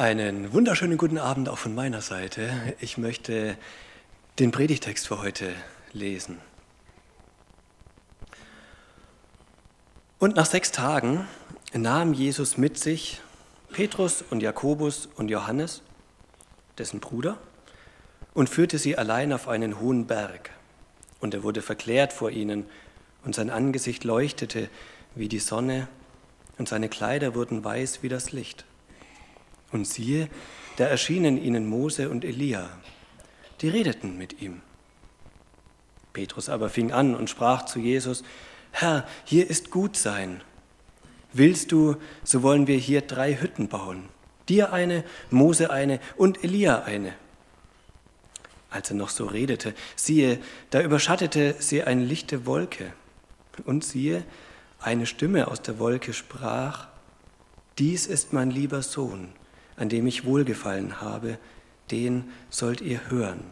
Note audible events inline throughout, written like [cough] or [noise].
Einen wunderschönen guten Abend auch von meiner Seite. Ich möchte den Predigtext für heute lesen. Und nach sechs Tagen nahm Jesus mit sich Petrus und Jakobus und Johannes, dessen Bruder, und führte sie allein auf einen hohen Berg. Und er wurde verklärt vor ihnen, und sein Angesicht leuchtete wie die Sonne, und seine Kleider wurden weiß wie das Licht. Und siehe, da erschienen ihnen Mose und Elia, die redeten mit ihm. Petrus aber fing an und sprach zu Jesus, Herr, hier ist gut sein. Willst du, so wollen wir hier drei Hütten bauen, dir eine, Mose eine und Elia eine. Als er noch so redete, siehe, da überschattete sie eine lichte Wolke, und siehe, eine Stimme aus der Wolke sprach, Dies ist mein lieber Sohn, an dem ich wohlgefallen habe, den sollt ihr hören.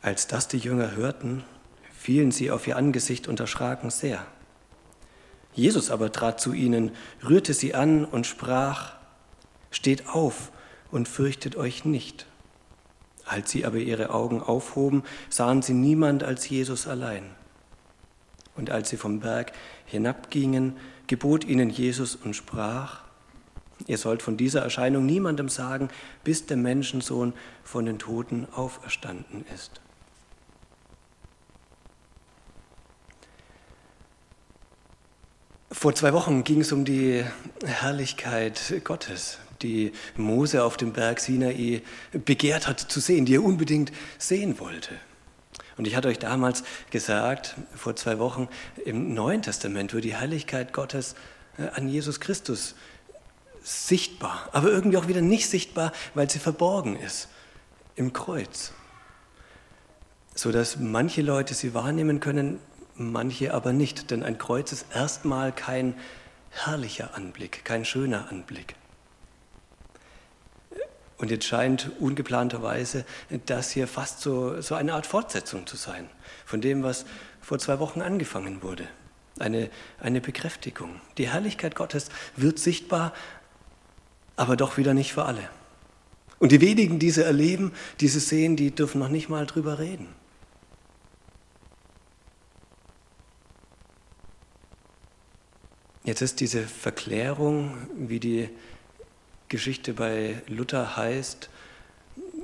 Als das die Jünger hörten, fielen sie auf ihr Angesicht und erschraken sehr. Jesus aber trat zu ihnen, rührte sie an und sprach, Steht auf und fürchtet euch nicht. Als sie aber ihre Augen aufhoben, sahen sie niemand als Jesus allein. Und als sie vom Berg hinabgingen, gebot ihnen Jesus und sprach, Ihr sollt von dieser Erscheinung niemandem sagen, bis der Menschensohn von den Toten auferstanden ist. Vor zwei Wochen ging es um die Herrlichkeit Gottes, die Mose auf dem Berg Sinai begehrt hat zu sehen, die er unbedingt sehen wollte. Und ich hatte euch damals gesagt, vor zwei Wochen, im Neuen Testament wird die Herrlichkeit Gottes äh, an Jesus Christus sichtbar, aber irgendwie auch wieder nicht sichtbar, weil sie verborgen ist im Kreuz. Sodass manche Leute sie wahrnehmen können, manche aber nicht. Denn ein Kreuz ist erstmal kein herrlicher Anblick, kein schöner Anblick. Und jetzt scheint ungeplanterweise das hier fast so, so eine Art Fortsetzung zu sein von dem, was vor zwei Wochen angefangen wurde. Eine, eine Bekräftigung. Die Herrlichkeit Gottes wird sichtbar, aber doch wieder nicht für alle. Und die wenigen, die sie erleben, die sie sehen, die dürfen noch nicht mal drüber reden. Jetzt ist diese Verklärung, wie die Geschichte bei Luther heißt,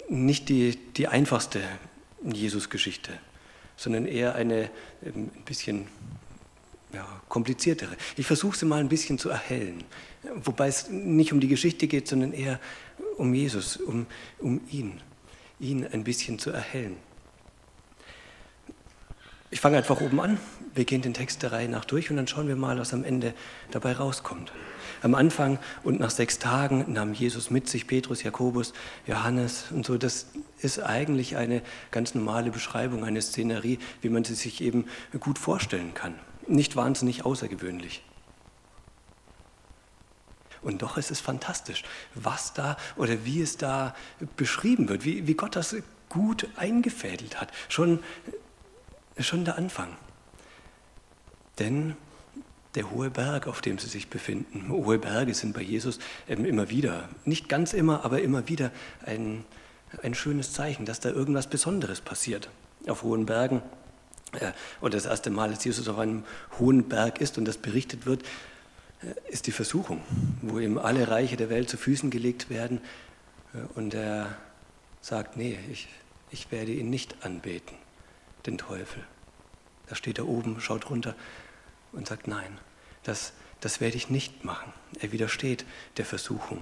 nicht die, die einfachste Jesus-Geschichte, sondern eher eine ähm, ein bisschen ja, kompliziertere. Ich versuche sie mal ein bisschen zu erhellen, wobei es nicht um die Geschichte geht, sondern eher um Jesus, um, um ihn, ihn ein bisschen zu erhellen. Ich fange einfach oben an. Wir gehen den Text der Reihe nach durch und dann schauen wir mal, was am Ende dabei rauskommt. Am Anfang und nach sechs Tagen nahm Jesus mit sich Petrus, Jakobus, Johannes und so. Das ist eigentlich eine ganz normale Beschreibung, eine Szenerie, wie man sie sich eben gut vorstellen kann. Nicht wahnsinnig außergewöhnlich. Und doch ist es fantastisch, was da oder wie es da beschrieben wird, wie, wie Gott das gut eingefädelt hat. Schon, schon der Anfang. Denn der hohe Berg, auf dem sie sich befinden, hohe Berge sind bei Jesus immer wieder, nicht ganz immer, aber immer wieder ein, ein schönes Zeichen, dass da irgendwas Besonderes passiert. Auf hohen Bergen, äh, und das erste Mal, dass Jesus auf einem hohen Berg ist und das berichtet wird, äh, ist die Versuchung, wo ihm alle Reiche der Welt zu Füßen gelegt werden. Äh, und er sagt, nee, ich, ich werde ihn nicht anbeten, den Teufel. Da steht er oben, schaut runter und sagt, nein, das, das werde ich nicht machen. Er widersteht der Versuchung.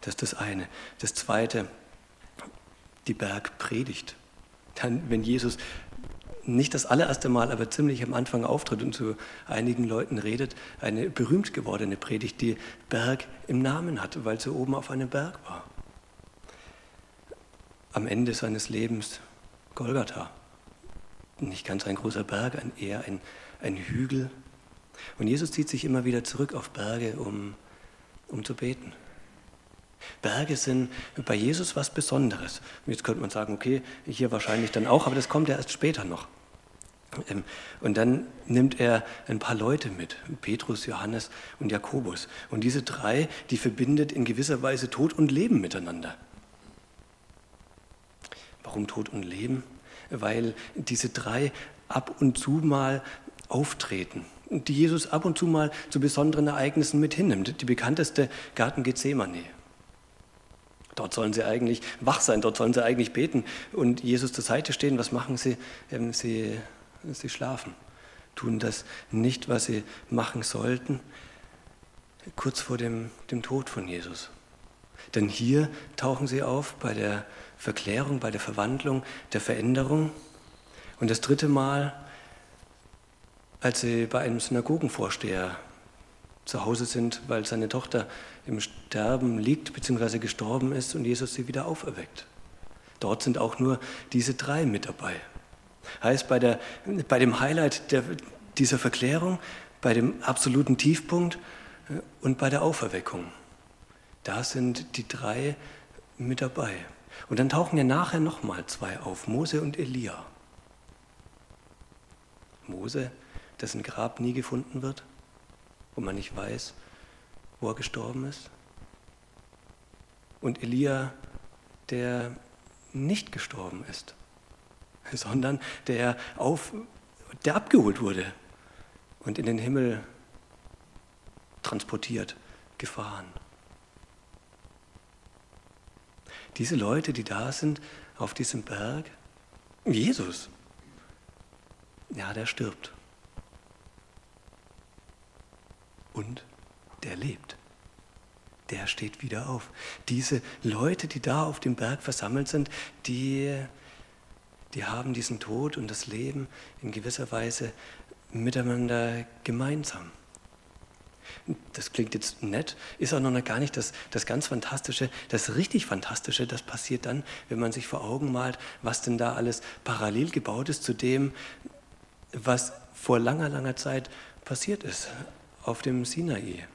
Das ist das eine. Das zweite, die Bergpredigt. Dann, wenn Jesus nicht das allererste Mal, aber ziemlich am Anfang auftritt und zu einigen Leuten redet, eine berühmt gewordene Predigt, die Berg im Namen hat, weil sie oben auf einem Berg war. Am Ende seines Lebens Golgatha. Nicht ganz ein großer Berg, eher ein, ein Hügel. Und Jesus zieht sich immer wieder zurück auf Berge, um, um zu beten. Berge sind bei Jesus was Besonderes. Jetzt könnte man sagen, okay, hier wahrscheinlich dann auch, aber das kommt ja erst später noch. Ähm, und dann nimmt er ein paar Leute mit, Petrus, Johannes und Jakobus. Und diese drei, die verbindet in gewisser Weise Tod und Leben miteinander. Warum Tod und Leben? Weil diese drei ab und zu mal auftreten die Jesus ab und zu mal zu besonderen Ereignissen mit hinnimmt. Die bekannteste Garten Gethsemane. Dort sollen sie eigentlich wach sein, dort sollen sie eigentlich beten und Jesus zur Seite stehen. Was machen sie? Ähm, sie sie schlafen, tun das nicht, was sie machen sollten, kurz vor dem, dem Tod von Jesus. Denn hier tauchen sie auf bei der Verklärung, bei der Verwandlung, der Veränderung. Und das dritte Mal, als sie bei einem Synagogenvorsteher zu Hause sind, weil seine Tochter im Sterben liegt bzw. gestorben ist und Jesus sie wieder auferweckt. Dort sind auch nur diese drei mit dabei. Heißt, bei, der, bei dem Highlight der, dieser Verklärung, bei dem absoluten Tiefpunkt äh, und bei der Auferweckung, da sind die drei mit dabei. Und dann tauchen ja nachher nochmal zwei auf, Mose und Elia. Mose, dessen Grab nie gefunden wird, wo man nicht weiß, wo er gestorben ist. Und Elia, der nicht gestorben ist, [laughs] sondern der, auf, der abgeholt wurde und in den Himmel transportiert, gefahren. Diese Leute, die da sind auf diesem Berg, Jesus, ja, der stirbt. Und der lebt. Der steht wieder auf. Diese Leute, die da auf dem Berg versammelt sind, die die haben diesen Tod und das Leben in gewisser Weise miteinander gemeinsam. Das klingt jetzt nett, ist auch noch gar nicht das, das ganz Fantastische. Das richtig Fantastische, das passiert dann, wenn man sich vor Augen malt, was denn da alles parallel gebaut ist zu dem, was vor langer, langer Zeit passiert ist auf dem Sinai.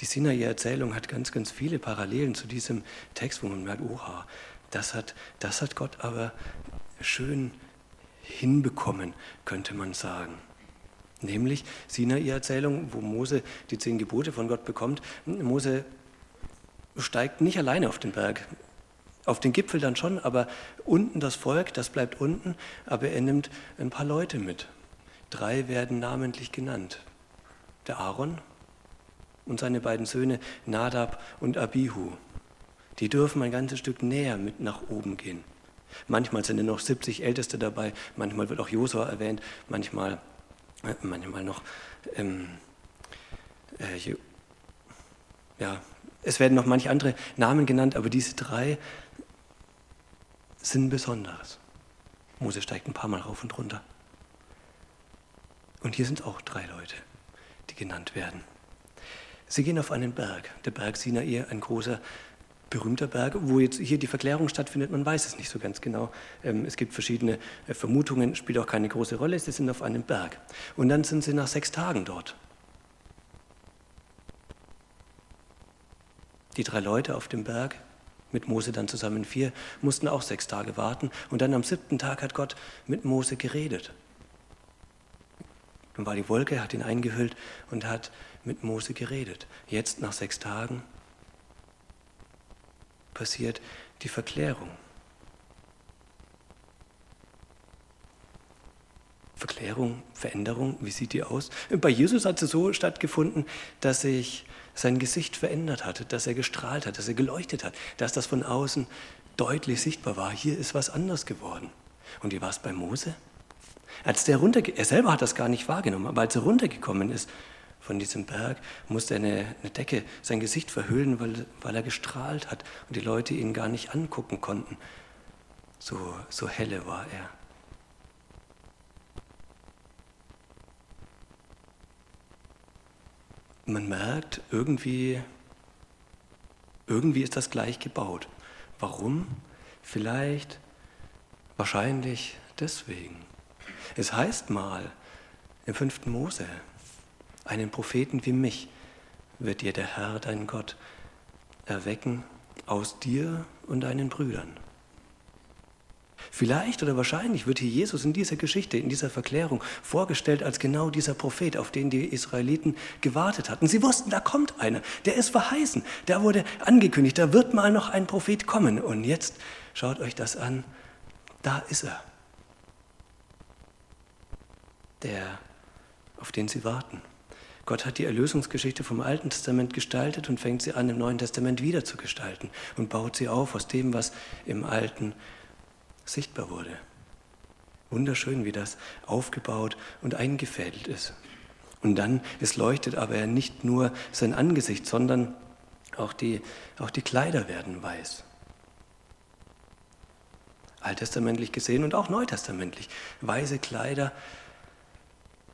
Die Sinai-Erzählung hat ganz, ganz viele Parallelen zu diesem Text, wo man merkt, oha, das hat, das hat Gott aber schön hinbekommen, könnte man sagen. Nämlich Sinai-Erzählung, wo Mose die zehn Gebote von Gott bekommt. Mose steigt nicht alleine auf den Berg. Auf den Gipfel dann schon, aber unten das Volk, das bleibt unten, aber er nimmt ein paar Leute mit. Drei werden namentlich genannt. Der Aaron und seine beiden Söhne Nadab und Abihu. Die dürfen ein ganzes Stück näher mit nach oben gehen. Manchmal sind noch 70 Älteste dabei, manchmal wird auch Josua erwähnt, manchmal, äh, manchmal noch, ähm, äh, ja, es werden noch manche andere Namen genannt, aber diese drei sind besonderes. Mose steigt ein paar Mal rauf und runter. Und hier sind auch drei Leute, genannt werden. Sie gehen auf einen Berg, der Berg Sinai, ein großer berühmter Berg, wo jetzt hier die Verklärung stattfindet, man weiß es nicht so ganz genau. Ähm, es gibt verschiedene äh, Vermutungen, spielt auch keine große Rolle, sie sind auf einem Berg. Und dann sind sie nach sechs Tagen dort. Die drei Leute auf dem Berg, mit Mose dann zusammen vier, mussten auch sechs Tage warten. Und dann am siebten Tag hat Gott mit Mose geredet. Dann war die Wolke, hat ihn eingehüllt und hat mit Mose geredet. Jetzt nach sechs Tagen passiert die Verklärung. Verklärung, Veränderung, wie sieht die aus? Bei Jesus hat es so stattgefunden, dass sich sein Gesicht verändert hatte, dass er gestrahlt hat, dass er geleuchtet hat, dass das von außen deutlich sichtbar war. Hier ist was anders geworden. Und wie war es bei Mose? Als der runter, er selber hat das gar nicht wahrgenommen, aber als er runtergekommen ist, von diesem Berg, musste eine, eine Decke sein Gesicht verhüllen, weil, weil er gestrahlt hat und die Leute ihn gar nicht angucken konnten. So, so helle war er. Man merkt, irgendwie, irgendwie ist das gleich gebaut. Warum? Vielleicht, wahrscheinlich deswegen. Es heißt mal im fünften Mose, einen Propheten wie mich wird dir der Herr, dein Gott, erwecken aus dir und deinen Brüdern. Vielleicht oder wahrscheinlich wird hier Jesus in dieser Geschichte, in dieser Verklärung vorgestellt als genau dieser Prophet, auf den die Israeliten gewartet hatten. Sie wussten, da kommt einer, der ist verheißen, da wurde angekündigt, da wird mal noch ein Prophet kommen. Und jetzt schaut euch das an, da ist er, der, auf den sie warten. Gott hat die Erlösungsgeschichte vom Alten Testament gestaltet und fängt sie an, im Neuen Testament wieder zu gestalten und baut sie auf aus dem, was im Alten sichtbar wurde. Wunderschön, wie das aufgebaut und eingefädelt ist. Und dann, es leuchtet aber nicht nur sein Angesicht, sondern auch die, auch die Kleider werden weiß. Alttestamentlich gesehen und auch neutestamentlich. Weiße Kleider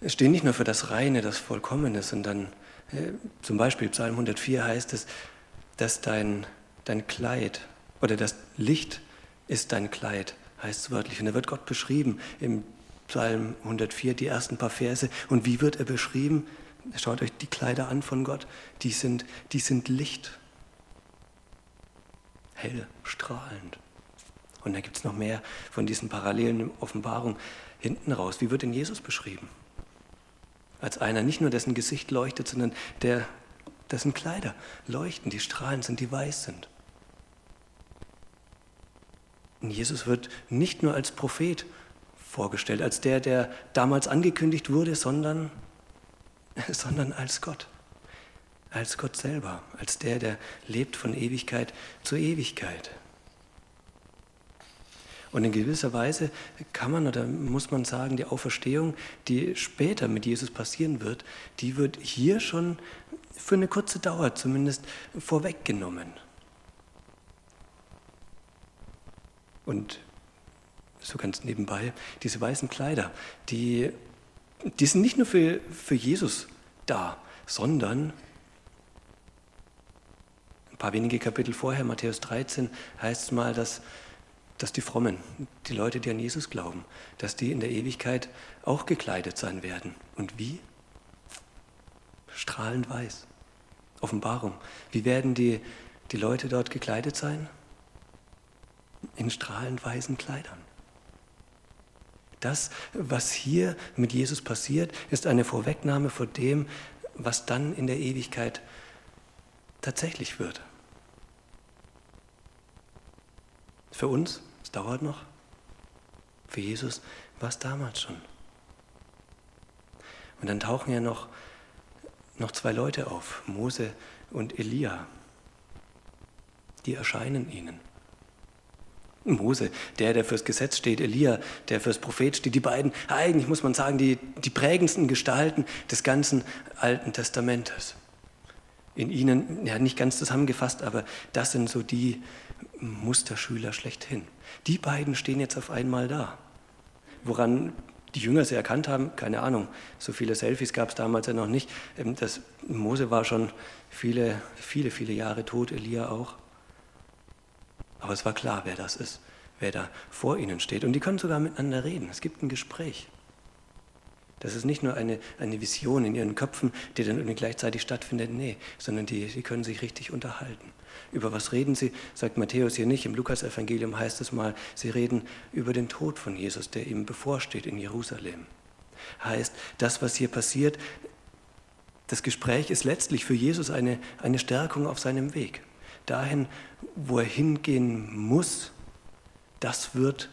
stehen nicht nur für das Reine, das Vollkommene, sondern äh, zum Beispiel Psalm 104 heißt es, dass dein, dein Kleid oder das Licht ist dein Kleid heißt es wörtlich. Und da wird Gott beschrieben im Psalm 104, die ersten paar Verse. Und wie wird er beschrieben? Schaut euch die Kleider an von Gott. Die sind, die sind Licht. Hell, strahlend. Und da gibt es noch mehr von diesen parallelen Offenbarungen hinten raus. Wie wird denn Jesus beschrieben? Als einer, nicht nur dessen Gesicht leuchtet, sondern der, dessen Kleider leuchten, die strahlend sind, die weiß sind. Und Jesus wird nicht nur als Prophet vorgestellt, als der, der damals angekündigt wurde, sondern, [laughs] sondern als Gott. Als Gott selber, als der, der lebt von Ewigkeit zu Ewigkeit. Und in gewisser Weise kann man oder muss man sagen, die Auferstehung, die später mit Jesus passieren wird, die wird hier schon für eine kurze Dauer zumindest vorweggenommen. Und so ganz nebenbei, diese weißen Kleider, die, die sind nicht nur für, für Jesus da, sondern ein paar wenige Kapitel vorher, Matthäus 13, heißt es mal, dass, dass die Frommen, die Leute, die an Jesus glauben, dass die in der Ewigkeit auch gekleidet sein werden. Und wie? Strahlend weiß. Offenbarung. Wie werden die, die Leute dort gekleidet sein? in strahlend weißen Kleidern. Das, was hier mit Jesus passiert, ist eine Vorwegnahme vor dem, was dann in der Ewigkeit tatsächlich wird. Für uns, es dauert noch. Für Jesus war es damals schon. Und dann tauchen ja noch, noch zwei Leute auf, Mose und Elia. Die erscheinen ihnen. Mose, der, der fürs Gesetz steht, Elia, der fürs Prophet steht, die beiden, eigentlich muss man sagen, die, die prägendsten Gestalten des ganzen Alten Testamentes. In ihnen, ja nicht ganz zusammengefasst, aber das sind so die Musterschüler schlechthin. Die beiden stehen jetzt auf einmal da. Woran die Jünger sie erkannt haben, keine Ahnung. So viele Selfies gab es damals ja noch nicht. Ähm, das, Mose war schon viele, viele, viele Jahre tot, Elia auch. Aber es war klar, wer das ist, wer da vor ihnen steht. Und die können sogar miteinander reden. Es gibt ein Gespräch. Das ist nicht nur eine, eine Vision in ihren Köpfen, die dann irgendwie gleichzeitig stattfindet, nee, sondern die, die können sich richtig unterhalten. Über was reden sie, sagt Matthäus hier nicht, im Lukasevangelium heißt es mal, sie reden über den Tod von Jesus, der ihm bevorsteht in Jerusalem. Heißt, das, was hier passiert, das Gespräch ist letztlich für Jesus eine, eine Stärkung auf seinem Weg dahin, wo er hingehen muss, das wird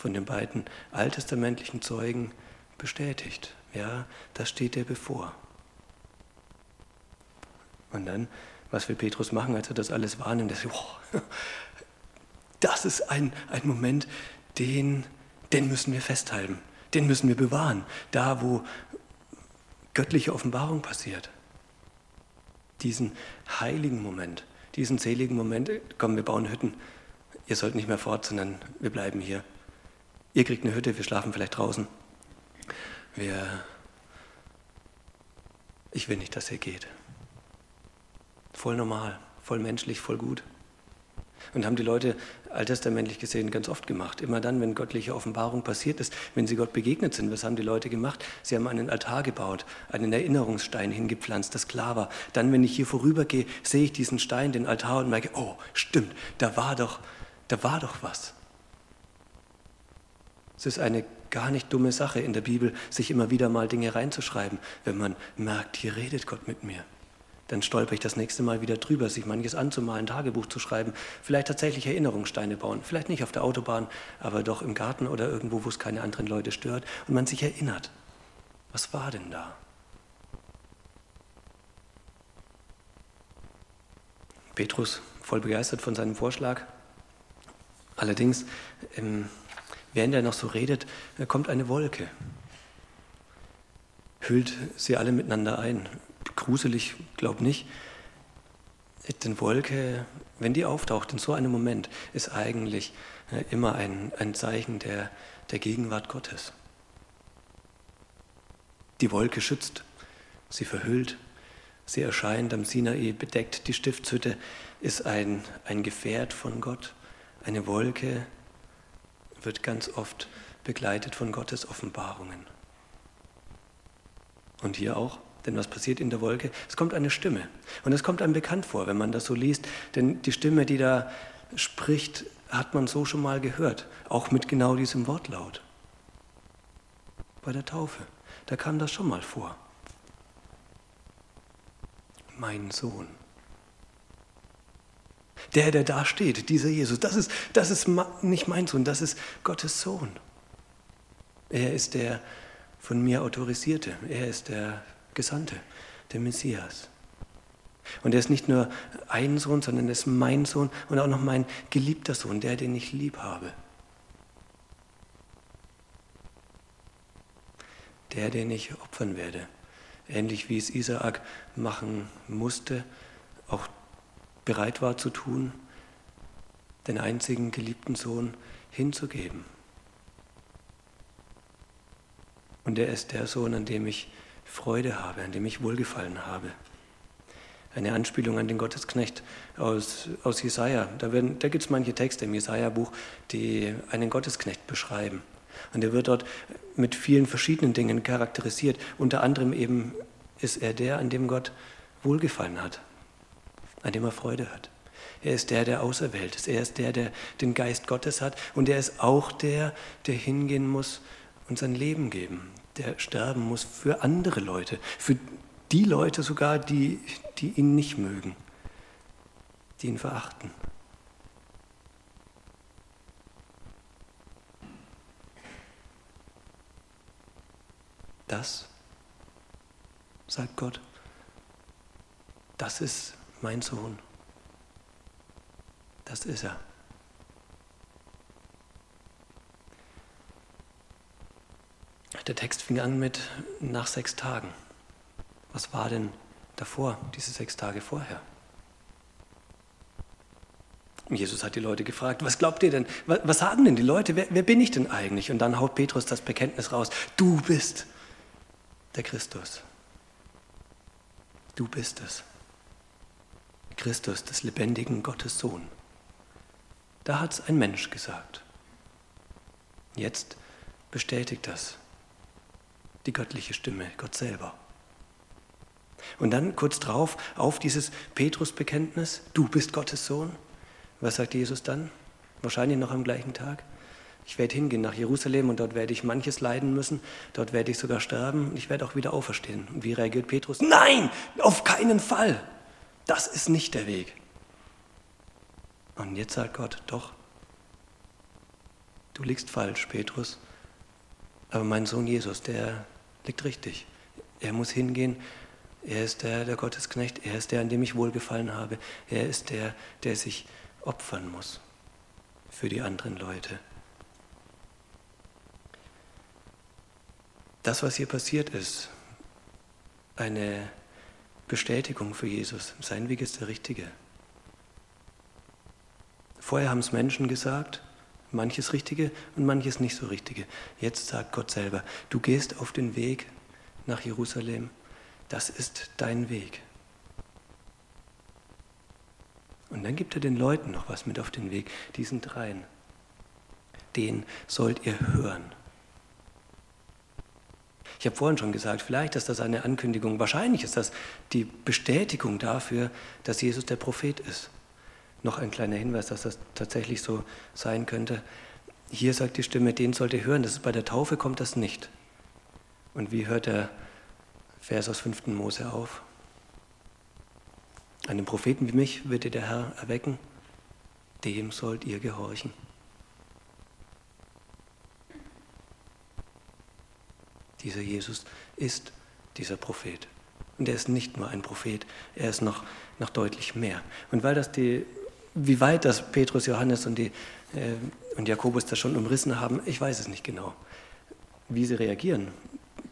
von den beiden alttestamentlichen Zeugen bestätigt. Ja, das steht dir bevor. Und dann, was will Petrus machen, als er das alles wahrnimmt? Das, [laughs] oh, das ist ein, ein Moment, den, den müssen wir festhalten, den müssen wir bewahren, da wo göttliche Offenbarung passiert diesen heiligen Moment, diesen seligen Moment, komm, wir bauen Hütten, ihr sollt nicht mehr fort, sondern wir bleiben hier. Ihr kriegt eine Hütte, wir schlafen vielleicht draußen. Wir, ich will nicht, dass ihr geht. Voll normal, voll menschlich, voll gut. Und haben die Leute alttestamentlich gesehen ganz oft gemacht. Immer dann, wenn göttliche Offenbarung passiert ist, wenn sie Gott begegnet sind, was haben die Leute gemacht? Sie haben einen Altar gebaut, einen Erinnerungsstein hingepflanzt, das klar war. Dann, wenn ich hier vorübergehe, sehe ich diesen Stein, den Altar und merke, oh, stimmt, da war doch, Da war doch was. Es ist eine gar nicht dumme Sache in der Bibel, sich immer wieder mal Dinge reinzuschreiben, wenn man merkt, hier redet Gott mit mir. Dann stolper ich das nächste Mal wieder drüber, sich manches anzumalen, Tagebuch zu schreiben, vielleicht tatsächlich Erinnerungssteine bauen, vielleicht nicht auf der Autobahn, aber doch im Garten oder irgendwo, wo es keine anderen Leute stört und man sich erinnert, was war denn da? Petrus, voll begeistert von seinem Vorschlag. Allerdings, ähm, während er noch so redet, kommt eine Wolke, hüllt sie alle miteinander ein. Gruselig, glaub nicht. Denn Wolke, wenn die auftaucht in so einem Moment, ist eigentlich äh, immer ein, ein Zeichen der, der Gegenwart Gottes. Die Wolke schützt, sie verhüllt, sie erscheint am Sinai bedeckt. Die Stiftshütte ist ein, ein Gefährt von Gott. Eine Wolke wird ganz oft begleitet von Gottes Offenbarungen. Und hier auch, denn was passiert in der Wolke? Es kommt eine Stimme. Und es kommt einem bekannt vor, wenn man das so liest, denn die Stimme, die da spricht, hat man so schon mal gehört, auch mit genau diesem Wortlaut. Bei der Taufe, da kam das schon mal vor. Mein Sohn. Der, der da steht, dieser Jesus, das ist, das ist nicht mein Sohn, das ist Gottes Sohn. Er ist der von mir autorisierte, er ist der Gesandte, der Messias. Und er ist nicht nur ein Sohn, sondern er ist mein Sohn und auch noch mein geliebter Sohn, der, den ich lieb habe. Der, den ich opfern werde. Ähnlich wie es Isaak machen musste, auch bereit war zu tun, den einzigen geliebten Sohn hinzugeben. Und er ist der Sohn, an dem ich Freude habe, an dem ich Wohlgefallen habe. Eine Anspielung an den Gottesknecht aus, aus Jesaja. Da, da gibt es manche Texte im Jesaja-Buch, die einen Gottesknecht beschreiben. Und er wird dort mit vielen verschiedenen Dingen charakterisiert. Unter anderem eben ist er der, an dem Gott Wohlgefallen hat an dem er Freude hat. Er ist der, der auserwählt ist. Er ist der, der den Geist Gottes hat. Und er ist auch der, der hingehen muss und sein Leben geben, der sterben muss für andere Leute, für die Leute sogar, die, die ihn nicht mögen, die ihn verachten. Das, sagt Gott, das ist mein Sohn. Das ist er. Der Text fing an mit nach sechs Tagen. Was war denn davor, diese sechs Tage vorher? Jesus hat die Leute gefragt, was glaubt ihr denn? Was sagen denn die Leute? Wer, wer bin ich denn eigentlich? Und dann haut Petrus das Bekenntnis raus. Du bist der Christus. Du bist es. Christus, des lebendigen Gottes Sohn. Da hat es ein Mensch gesagt. Jetzt bestätigt das die göttliche Stimme, Gott selber. Und dann kurz drauf auf dieses Petrus-Bekenntnis, du bist Gottes Sohn. Was sagt Jesus dann? Wahrscheinlich noch am gleichen Tag. Ich werde hingehen nach Jerusalem und dort werde ich manches leiden müssen. Dort werde ich sogar sterben und ich werde auch wieder auferstehen. Und wie reagiert Petrus? Nein, auf keinen Fall. Das ist nicht der Weg. Und jetzt sagt Gott, doch, du liegst falsch, Petrus, aber mein Sohn Jesus, der liegt richtig. Er muss hingehen, er ist der, der Gottesknecht, er ist der, an dem ich wohlgefallen habe, er ist der, der sich opfern muss für die anderen Leute. Das, was hier passiert ist, eine Bestätigung für Jesus. Sein Weg ist der richtige. Vorher haben es Menschen gesagt, manches Richtige und manches nicht so Richtige. Jetzt sagt Gott selber, du gehst auf den Weg nach Jerusalem, das ist dein Weg. Und dann gibt er den Leuten noch was mit auf den Weg, diesen dreien. Den sollt ihr hören. Ich habe vorhin schon gesagt, vielleicht ist das eine Ankündigung, wahrscheinlich ist das die Bestätigung dafür, dass Jesus der Prophet ist. Noch ein kleiner Hinweis, dass das tatsächlich so sein könnte. Hier sagt die Stimme, den sollt ihr hören. Das ist bei der Taufe kommt das nicht. Und wie hört der Vers aus 5. Mose auf? Einen Propheten wie mich wird dir der Herr erwecken, dem sollt ihr gehorchen. Dieser Jesus ist dieser Prophet. Und er ist nicht nur ein Prophet, er ist noch, noch deutlich mehr. Und weil das die, wie weit das Petrus, Johannes und, die, äh, und Jakobus das schon umrissen haben, ich weiß es nicht genau. Wie sie reagieren,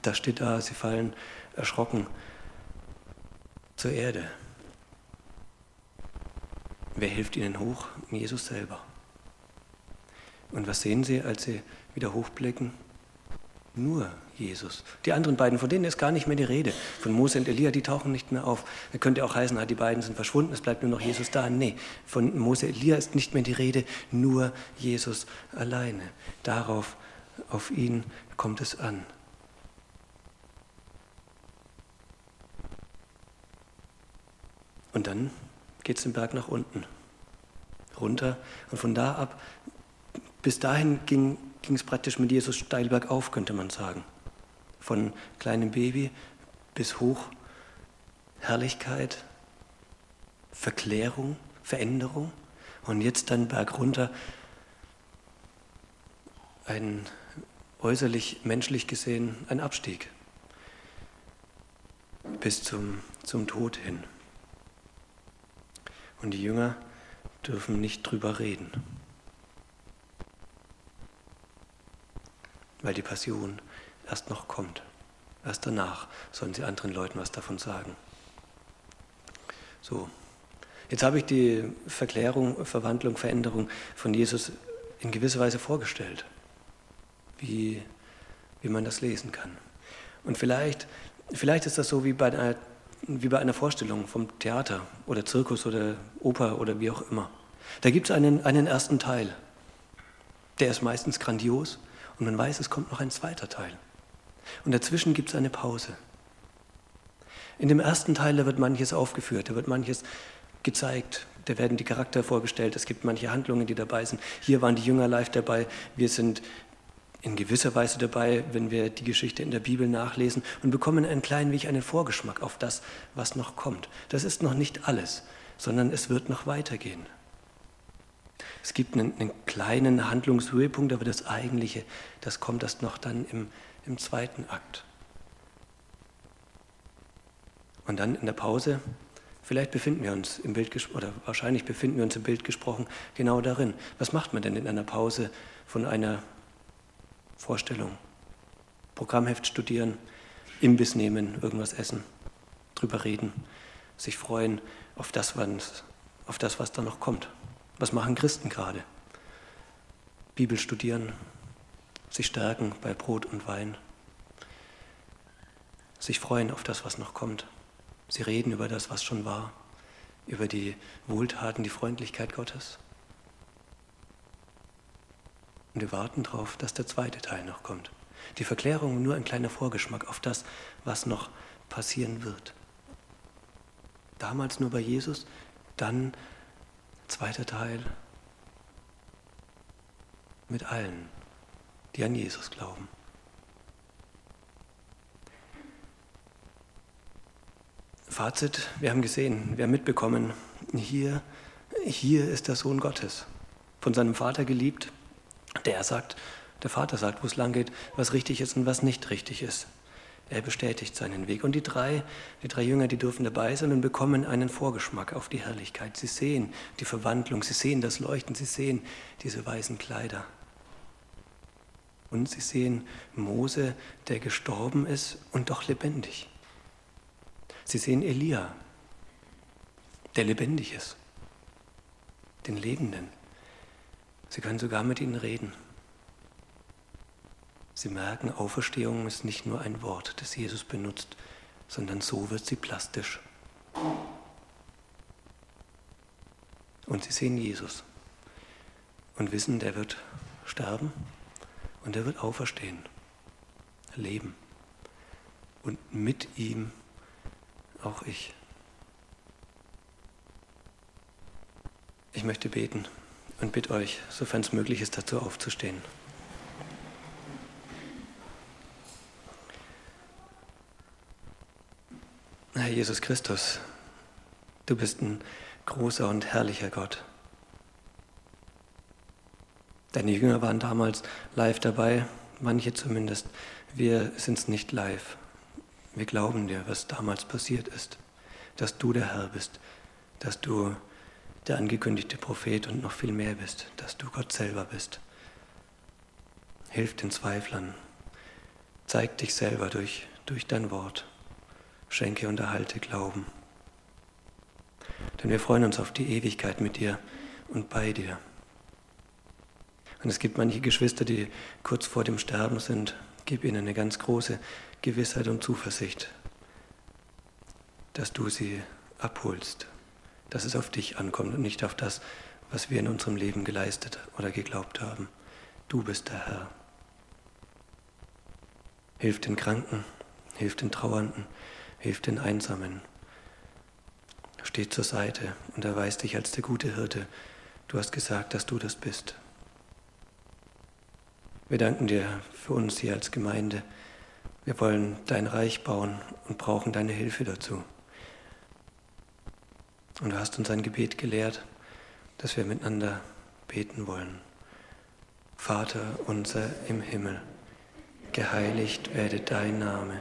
da steht da, sie fallen erschrocken zur Erde. Wer hilft ihnen hoch? Jesus selber. Und was sehen sie, als sie wieder hochblicken? Nur Jesus. Die anderen beiden, von denen ist gar nicht mehr die Rede. Von Mose und Elia, die tauchen nicht mehr auf. Da könnte auch heißen, ah, die beiden sind verschwunden, es bleibt nur noch Jesus da. Nee, von Mose und Elia ist nicht mehr die Rede, nur Jesus alleine. Darauf, auf ihn kommt es an. Und dann geht es den Berg nach unten, runter. Und von da ab, bis dahin ging es praktisch mit Jesus steil bergauf, könnte man sagen. Von kleinem Baby bis hoch, Herrlichkeit, Verklärung, Veränderung. Und jetzt dann bergunter, ein äußerlich, menschlich gesehen, ein Abstieg bis zum, zum Tod hin. Und die Jünger dürfen nicht drüber reden, weil die Passion erst noch kommt. Erst danach sollen sie anderen Leuten was davon sagen. So, jetzt habe ich die Verklärung, Verwandlung, Veränderung von Jesus in gewisser Weise vorgestellt, wie, wie man das lesen kann. Und vielleicht, vielleicht ist das so wie bei einer wie bei einer Vorstellung vom Theater oder Zirkus oder Oper oder wie auch immer. Da gibt es einen, einen ersten Teil. Der ist meistens grandios und man weiß, es kommt noch ein zweiter Teil. Und dazwischen gibt es eine Pause. In dem ersten Teil, da wird manches aufgeführt, da wird manches gezeigt, da werden die Charakter vorgestellt, es gibt manche Handlungen, die dabei sind. Hier waren die Jünger live dabei, wir sind in gewisser Weise dabei, wenn wir die Geschichte in der Bibel nachlesen und bekommen ein klein wenig einen Vorgeschmack auf das, was noch kommt. Das ist noch nicht alles, sondern es wird noch weitergehen. Es gibt einen, einen kleinen Handlungshöhepunkt, aber das Eigentliche, das kommt erst noch dann im, im zweiten Akt. Und dann in der Pause, vielleicht befinden wir uns im Bild oder wahrscheinlich befinden wir uns im Bild gesprochen genau darin. Was macht man denn in einer Pause von einer Vorstellung. Programmheft studieren, Imbiss nehmen, irgendwas essen, drüber reden, sich freuen auf das, auf das, was da noch kommt. Was machen Christen gerade? Bibel studieren, sich stärken bei Brot und Wein, sich freuen auf das, was noch kommt. Sie reden über das, was schon war, über die Wohltaten, die Freundlichkeit Gottes. Und wir warten darauf, dass der zweite Teil noch kommt. Die Verklärung nur ein kleiner Vorgeschmack auf das, was noch passieren wird. Damals nur bei Jesus, dann zweiter Teil mit allen, die an Jesus glauben. Fazit, wir haben gesehen, wir haben mitbekommen, hier, hier ist der Sohn Gottes, von seinem Vater geliebt, der sagt, der Vater sagt, wo es lang geht, was richtig ist und was nicht richtig ist. Er bestätigt seinen Weg. Und die drei, die drei Jünger, die dürfen dabei sein und bekommen einen Vorgeschmack auf die Herrlichkeit. Sie sehen die Verwandlung, sie sehen das Leuchten, sie sehen diese weißen Kleider. Und sie sehen Mose, der gestorben ist und doch lebendig. Sie sehen Elia, der lebendig ist, den Lebenden. Sie können sogar mit ihnen reden. Sie merken, Auferstehung ist nicht nur ein Wort, das Jesus benutzt, sondern so wird sie plastisch. Und sie sehen Jesus und wissen, der wird sterben und er wird auferstehen, leben. Und mit ihm auch ich. Ich möchte beten und bitte euch, sofern es möglich ist, dazu aufzustehen. Jesus Christus, du bist ein großer und herrlicher Gott. Deine Jünger waren damals live dabei, manche zumindest. Wir sind es nicht live. Wir glauben dir, was damals passiert ist, dass du der Herr bist, dass du der angekündigte Prophet und noch viel mehr bist, dass du Gott selber bist. Hilf den Zweiflern. Zeig dich selber durch, durch dein Wort. Schenke und erhalte Glauben. Denn wir freuen uns auf die Ewigkeit mit dir und bei dir. Und es gibt manche Geschwister, die kurz vor dem Sterben sind. Gib ihnen eine ganz große Gewissheit und Zuversicht, dass du sie abholst, dass es auf dich ankommt und nicht auf das, was wir in unserem Leben geleistet oder geglaubt haben. Du bist der Herr. Hilf den Kranken, hilf den Trauernden, hilf den Einsamen. Steh zur Seite und erweist dich als der gute Hirte. Du hast gesagt, dass du das bist. Wir danken dir für uns hier als Gemeinde. Wir wollen dein Reich bauen und brauchen deine Hilfe dazu. Und du hast uns ein Gebet gelehrt, dass wir miteinander beten wollen. Vater unser im Himmel, geheiligt werde dein Name,